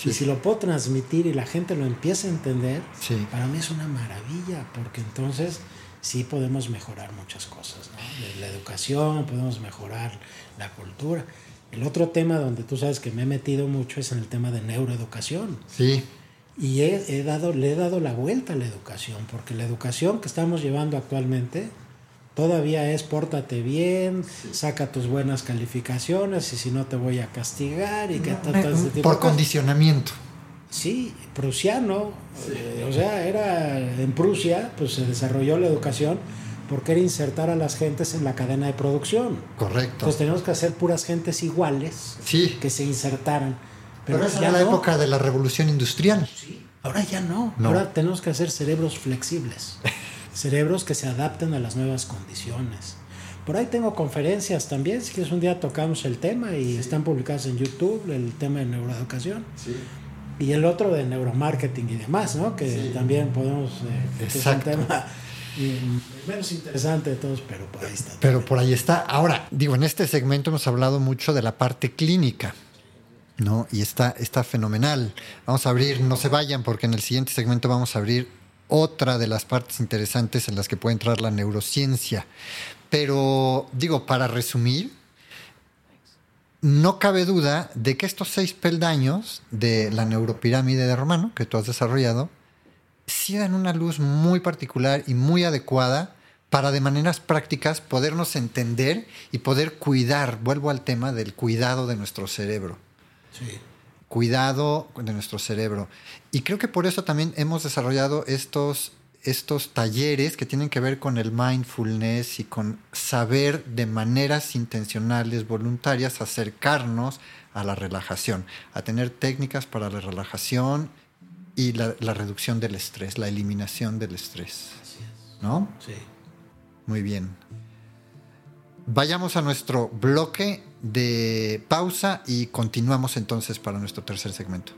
Y si lo puedo transmitir y la gente lo empieza a entender, para mí es una maravilla, porque entonces sí podemos mejorar muchas cosas. ¿no? La educación, podemos mejorar la cultura. El otro tema donde tú sabes que me he metido mucho es en el tema de neuroeducación. Sí. Y he, dado, le he dado la vuelta a la educación, porque la educación que estamos llevando actualmente todavía es pórtate bien, saca tus buenas calificaciones y si no te voy a castigar y que este Por condicionamiento. Sí, prusiano, eh, o sea, era en Prusia, pues se desarrolló la educación porque era insertar a las gentes en la cadena de producción. Correcto. Entonces tenemos que hacer puras gentes iguales que se insertaran. Pero, esa era la época de la revolución industrial. Sí. Ahora ya no. Ahora tenemos que hacer cerebros flexibles. cerebros que se adapten a las nuevas condiciones. Por ahí tengo conferencias también, si quieres un día tocamos el tema y están publicadas en YouTube, el tema de neuroeducación. Sí. Y el otro de neuromarketing y demás, ¿no? Que también podemos... Eh, es un tema menos interesante de todos, pero por ahí está. Pero por ahí está. Ahora, digo, en este segmento hemos hablado mucho de la parte clínica. ¿No? Y está, está fenomenal. Vamos a abrir, no se vayan, porque en el siguiente segmento vamos a abrir otra de las partes interesantes en las que puede entrar la neurociencia. Pero, digo, para resumir, no cabe duda de que estos seis peldaños de la neuropirámide de Romano que tú has desarrollado sí dan una luz muy particular y muy adecuada para de maneras prácticas podernos entender y poder cuidar, vuelvo al tema del cuidado de nuestro cerebro. Sí. Cuidado de nuestro cerebro. Y creo que por eso también hemos desarrollado estos, estos talleres que tienen que ver con el mindfulness y con saber de maneras intencionales, voluntarias, acercarnos a la relajación, a tener técnicas para la relajación y la, la reducción del estrés, la eliminación del estrés. ¿No? Sí. Muy bien. Vayamos a nuestro bloque de pausa y continuamos entonces para nuestro tercer segmento.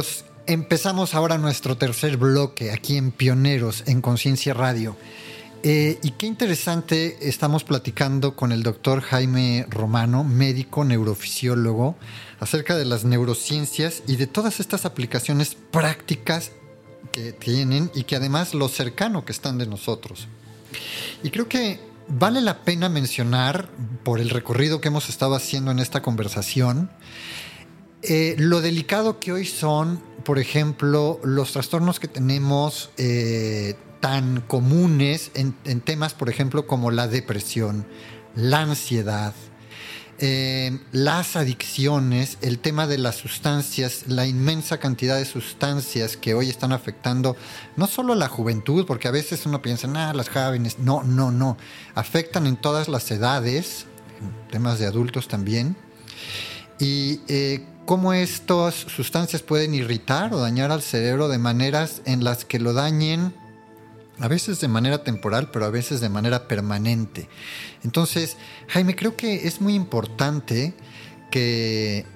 Amigos, empezamos ahora nuestro tercer bloque aquí en Pioneros en Conciencia Radio. Eh, y qué interesante, estamos platicando con el doctor Jaime Romano, médico neurofisiólogo, acerca de las neurociencias y de todas estas aplicaciones prácticas que tienen y que además lo cercano que están de nosotros. Y creo que vale la pena mencionar, por el recorrido que hemos estado haciendo en esta conversación, eh, lo delicado que hoy son, por ejemplo, los trastornos que tenemos eh, tan comunes en, temas, por ejemplo, como la depresión, la ansiedad, eh, las adicciones, el tema de las sustancias, la inmensa cantidad de sustancias que hoy están afectando no solo a la juventud, porque a veces uno piensa, ah, las jóvenes, no, no, no, afectan en todas las edades, en temas de adultos también y cómo estas sustancias pueden irritar o dañar al cerebro de maneras en las que lo dañen a veces de manera temporal, pero a veces de manera permanente. Entonces, Jaime, creo que es muy importante que,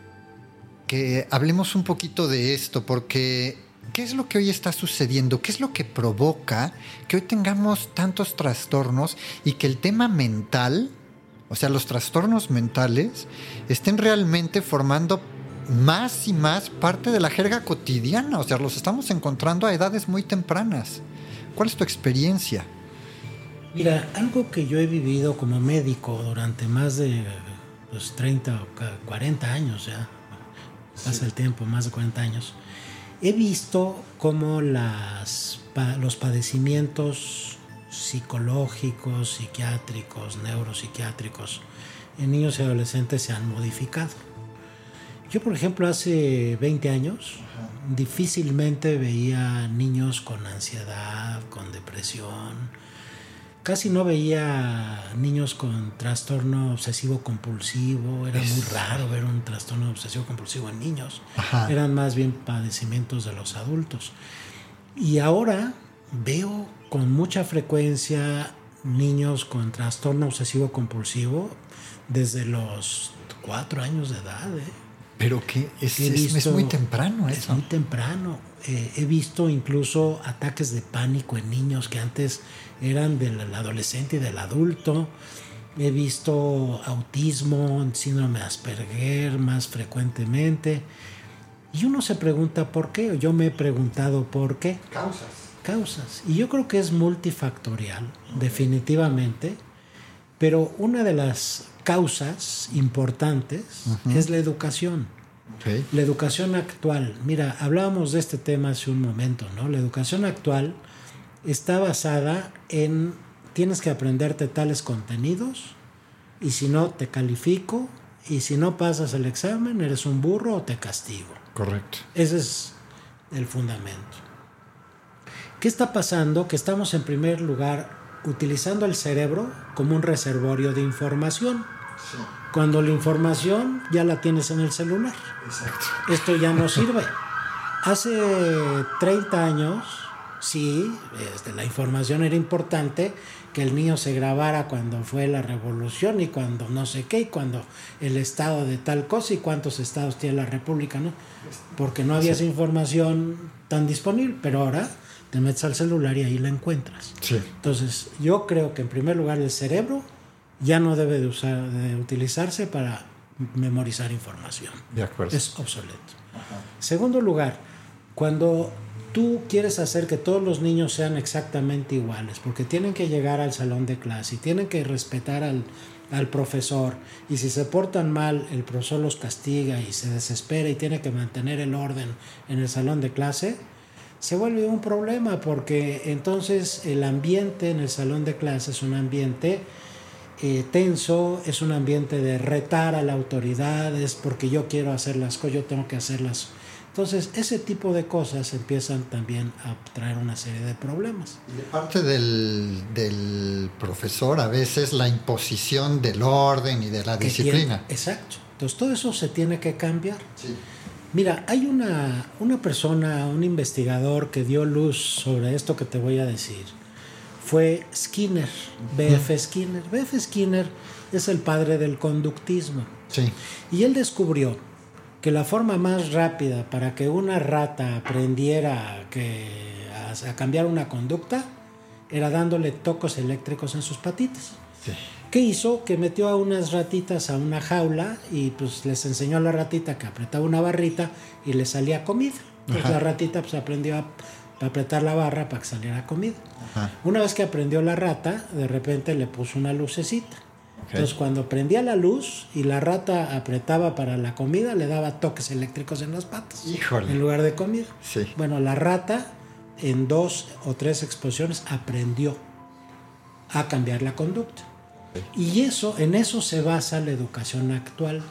que hablemos un poquito de esto, porque ¿qué es lo que hoy está sucediendo? ¿Qué es lo que provoca que hoy tengamos tantos trastornos y que el tema mental, o sea, los trastornos mentales, estén realmente formando más y más parte de la jerga cotidiana? O sea, los estamos encontrando a edades muy tempranas. ¿Cuál es tu experiencia? Mira, algo que yo he vivido como médico durante más de 30 o 40 años ya, pasa el tiempo, más de 40 años, he visto cómo las, los padecimientos psicológicos, psiquiátricos, neuropsiquiátricos en niños y adolescentes se han modificado. Yo, por ejemplo, hace 20 años difícilmente veía niños con ansiedad, con depresión. Casi no veía niños con trastorno obsesivo compulsivo. Era muy raro ver un trastorno obsesivo compulsivo en niños. Eran más bien padecimientos de los adultos. Y ahora veo con mucha frecuencia niños con trastorno obsesivo compulsivo desde los cuatro años de edad. ¿eh? Pero que es, es, muy temprano eso. Es muy temprano. Eh, he visto incluso ataques de pánico en niños que antes eran del adolescente y del adulto. He visto autismo, síndrome de Asperger más frecuentemente. Y uno se pregunta por qué. Yo me he preguntado por qué. Causas. Causas. Y yo creo que es multifactorial, definitivamente. Pero una de las causas importantes es la educación. La educación actual, mira, hablábamos de este tema hace un momento, ¿no? La educación actual está basada en tienes que aprenderte tales contenidos y si no te califico y si no pasas el examen eres un burro o te castigo. Correcto. Ese es el fundamento. ¿Qué está pasando? Que estamos en primer lugar utilizando el cerebro como un reservorio de información. Cuando la información ya la tienes en el celular. Esto ya no sirve. Hace 30 años, sí, este, la información era importante, que el niño se grabara cuando fue la revolución y cuando no sé qué, y cuando el estado de tal cosa y cuántos estados tiene la república, ¿no? Porque no había esa información tan disponible, pero ahora te metes al celular y ahí la encuentras. Entonces, yo creo que en primer lugar el cerebro ya no debe de, usar, de utilizarse para memorizar información. De acuerdo. Es obsoleto. Segundo lugar, cuando tú quieres hacer que todos los niños sean exactamente iguales, porque tienen que llegar al salón de clase y tienen que respetar al, al profesor, y si se portan mal, el profesor los castiga y se desespera y tiene que mantener el orden en el salón de clase, se vuelve un problema porque entonces el ambiente en el salón de clases es un ambiente eh, tenso, es un ambiente de retar a la autoridad, es porque yo quiero hacer las cosas, yo tengo que hacerlas. Entonces, ese tipo de cosas empiezan también a traer una serie de problemas. Y de parte del, del profesor, a veces la imposición del orden y de la disciplina. exacto. Entonces, todo eso se tiene que cambiar. Sí. Mira, hay una, una persona, un investigador que dio luz sobre esto que te voy a decir. Fue Skinner, B.F. Skinner. B.F. Skinner es el padre del conductismo. Sí. Y él descubrió que la forma más rápida para que una rata aprendiera que, a, a cambiar una conducta era dándole tocos eléctricos en sus patitas. Sí. ¿Qué hizo? Que metió a unas ratitas a una jaula y pues les enseñó a la ratita que apretaba una barrita y le salía comida. Entonces la ratita pues aprendió a, apretar la barra para que saliera comida. Una vez que aprendió la rata, de repente le puso una lucecita. Entonces cuando prendía la luz y la rata apretaba para la comida, le daba toques eléctricos en las patas. Híjole. En lugar de comida. Sí. Bueno, la rata en dos o tres exposiciones aprendió a cambiar la conducta. Y eso, en eso se basa la educación actual.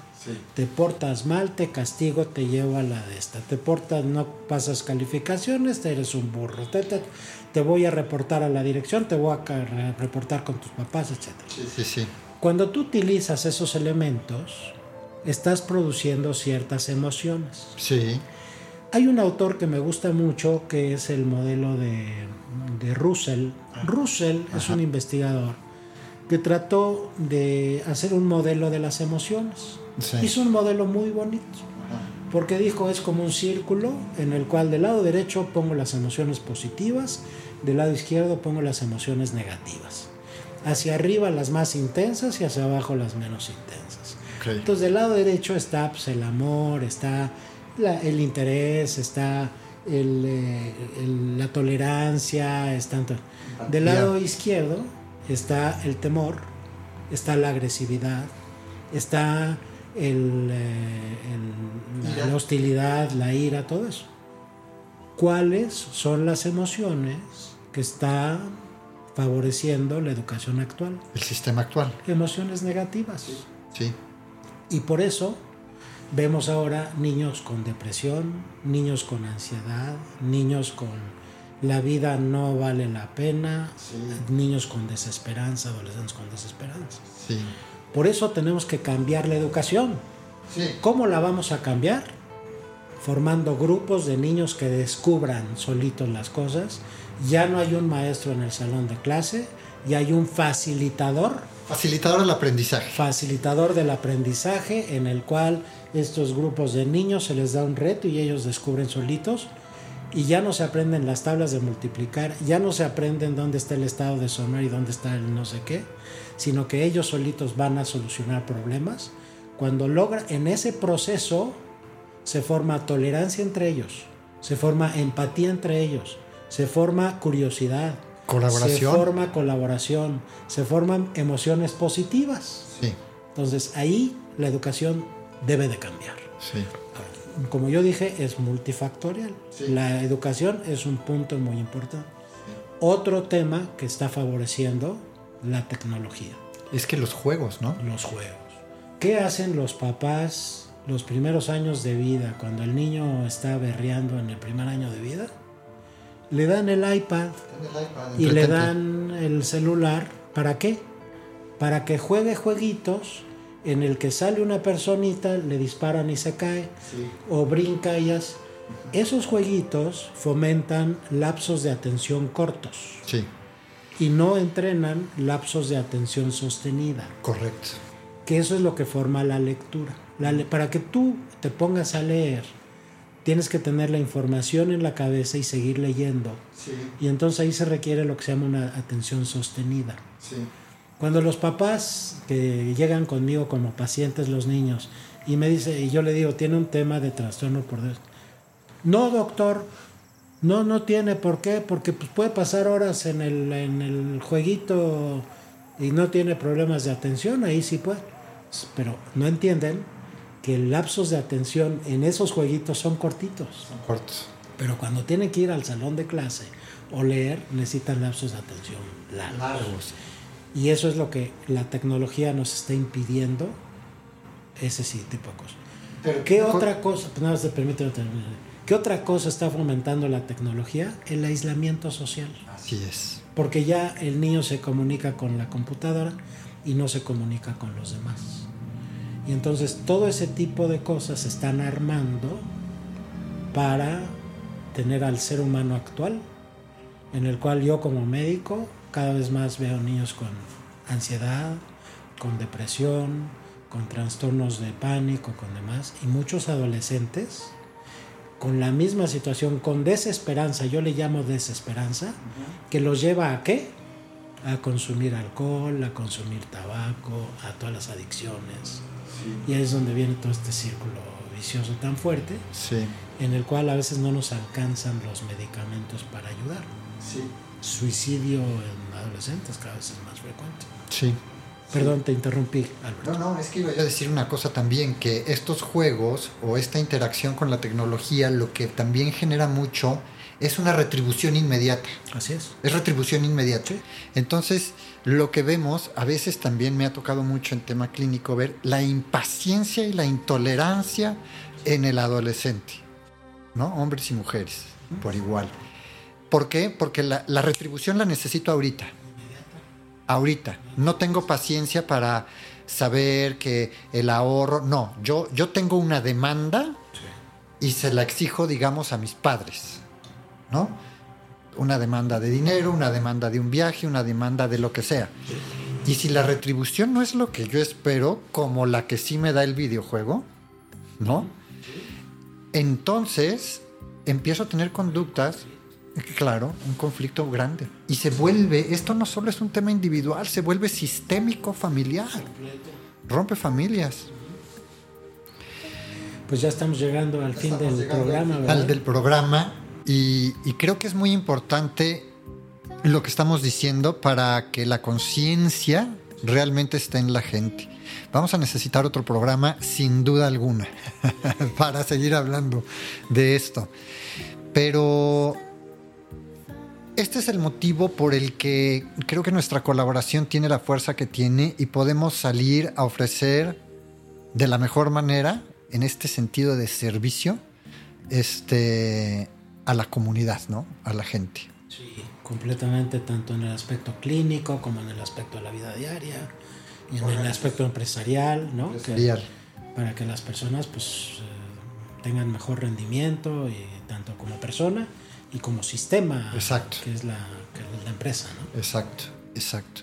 Te portas mal, te castigo, te llevo a la de esta. Te portas, no pasas calificaciones, te eres un burro. Te, te, voy a reportar a la dirección, te voy a reportar con tus papás, etc. Sí, sí, sí. Cuando tú utilizas esos elementos, estás produciendo ciertas emociones. Sí. Hay un autor que me gusta mucho que es el modelo de, de Russell. Russell es un investigador que trató de hacer un modelo de las emociones. Sí. Hizo un modelo muy bonito, porque dijo es como un círculo en el cual del lado derecho pongo las emociones positivas, del lado izquierdo pongo las emociones negativas. Hacia arriba las más intensas y hacia abajo las menos intensas. Ok. Entonces del lado derecho está pues, el amor, está la- el interés, está el, eh, el- la tolerancia, está del lado izquierdo está el temor, está la agresividad, está el, eh, el- la- hostilidad, la ira, todo eso. ¿Cuáles son las emociones que está favoreciendo la educación actual? El sistema actual. Emociones negativas. Sí. Y por eso vemos ahora niños con depresión, niños con ansiedad, niños con la vida no vale la pena, niños con desesperanza, adolescentes con desesperanza. Sí. Por eso tenemos que cambiar la educación. Sí. ¿Cómo la vamos a cambiar? Formando grupos de niños que descubran solitos las cosas. Ya no hay un maestro en el salón de clase, ya hay un facilitador Facilitador del aprendizaje. facilitador del aprendizaje en el cual estos grupos de niños se les da un reto y ellos descubren solitos y ya no se aprenden las tablas de multiplicar, ya no se aprenden dónde está el estado de sumar y dónde está el no sé qué, sino que ellos solitos van a solucionar problemas. Cuando logra en ese proceso se forma tolerancia entre ellos, se forma empatía entre ellos, se forma curiosidad, Colaboración. se forma colaboración, se forman emociones positivas. Sí. Entonces ahí la educación debe de cambiar. Sí. Como yo dije, es multifactorial. Sí. La educación es un punto muy importante. Otro tema que está favoreciendo la tecnología, Es que los juegos, ¿no? los juegos. ¿Qué hacen los papás los primeros años de vida cuando el niño está berreando en el primer año de vida? Le dan el iPad y le dan el celular. ¿Para qué? Para que juegue jueguitos en el que sale una personita, le disparan y se cae, o brinca y hace. Esos jueguitos fomentan lapsos de atención cortos Sí, y no entrenan lapsos de atención sostenida, correcto. que eso es lo que forma la lectura. La le- para que tú te pongas a leer, tienes que tener la información en la cabeza y seguir leyendo. Sí, Y entonces ahí se requiere lo que se llama una atención sostenida. sí. Cuando los papás que llegan conmigo como pacientes, los niños, y me dice, y yo le digo, tiene un tema de trastorno por Dios. No, doctor, no, no tiene por qué, porque pues, puede pasar horas en el, en el jueguito y no tiene problemas de atención, ahí sí puede. Pero no entienden que lapsos de atención en esos jueguitos son cortitos. Son cortos. Pero cuando tienen que ir al salón de clase o leer, necesitan lapsos de atención largos. Largos. Y eso es lo que la tecnología nos está impidiendo, ese sí, tipo de cosas. Pero, ¿Qué otra cosa, pues nada te permíteme terminar. ¿Qué otra cosa está fomentando la tecnología? El aislamiento social. Así es. Porque ya el niño se comunica con la computadora y no se comunica con los demás. Y entonces todo ese tipo de cosas se están armando para tener al ser humano actual, en el cual yo como médico cada vez más veo niños con ansiedad, con depresión, con trastornos de pánico, con demás, y muchos adolescentes con la misma situación, con desesperanza, yo le llamo desesperanza, que los lleva a qué? A consumir alcohol, a consumir tabaco, a todas las adicciones. Y ahí es donde viene todo este círculo vicioso tan fuerte, Sí, en el cual a veces no nos alcanzan los medicamentos para ayudar. sí. Suicidio en adolescentes cada vez es más frecuente. Sí. Perdón, te interrumpí, Alberto. No, no, es que iba yo a decir una cosa también, que estos juegos o esta interacción con la tecnología lo que también genera mucho es una retribución inmediata. Así es. Es retribución inmediata. Sí. Entonces, lo que vemos, a veces también me ha tocado mucho en tema clínico ver la impaciencia y la intolerancia en el adolescente, ¿no? Hombres y mujeres, por igual. ¿Por qué? Porque la, retribución la necesito ahorita. Ahorita. No tengo paciencia para saber que el ahorro, no, yo, yo tengo una demanda y se la exijo, digamos, a mis padres, ¿no? Una demanda de dinero, una demanda de un viaje, una demanda de lo que sea. Y si la retribución no es lo que yo espero, como la que sí me da el videojuego, ¿no? Entonces empiezo a tener conductas, claro, un conflicto grande. Y se vuelve, esto no solo es un tema individual, se vuelve sistémico familiar. Rompe familias. Pues ya estamos llegando al fin del programa, ¿verdad? Al del programa. Y, y creo que es muy importante lo que estamos diciendo para que la conciencia realmente esté en la gente. Vamos a necesitar otro programa sin duda alguna para seguir hablando de esto. Pero este es el motivo por el que creo que nuestra colaboración tiene la fuerza que tiene y podemos salir a ofrecer de la mejor manera, en este sentido de servicio, este, a la comunidad, ¿no? A la gente. Sí, completamente, tanto en el aspecto clínico como en el aspecto de la vida diaria y en el aspecto empresarial, ¿no? Empresarial. Que- para que las personas pues eh, tengan mejor rendimiento y tanto como persona y como sistema Exacto. que es la, que es la empresa, ¿no? Exacto, exacto.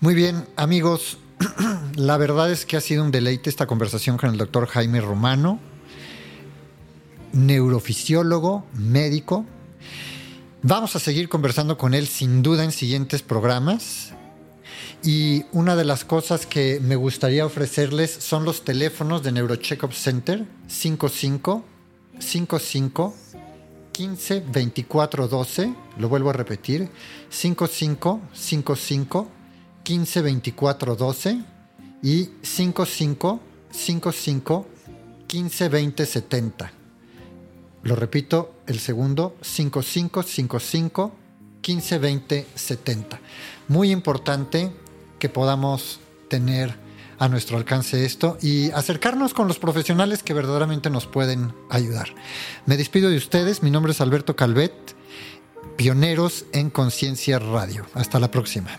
Muy bien, amigos, la verdad es que ha sido un deleite esta conversación con el doctor Jaime Romano, neurofisiólogo, médico. Vamos a seguir conversando con él sin duda en siguientes programas. Y una de las cosas que me gustaría ofrecerles son los teléfonos de Neurocheckup Center 55 55 15 24 12. Lo vuelvo a repetir: 55 55 15 24 12 y 55 55 15 20 70. Lo repito, el segundo 55 55 15 20 70. Muy importante que podamos tener a nuestro alcance esto y acercarnos con los profesionales que verdaderamente nos pueden ayudar. Me despido de ustedes, mi nombre es Alberto Calvet, pioneros en Conciencia Radio. Hasta la próxima.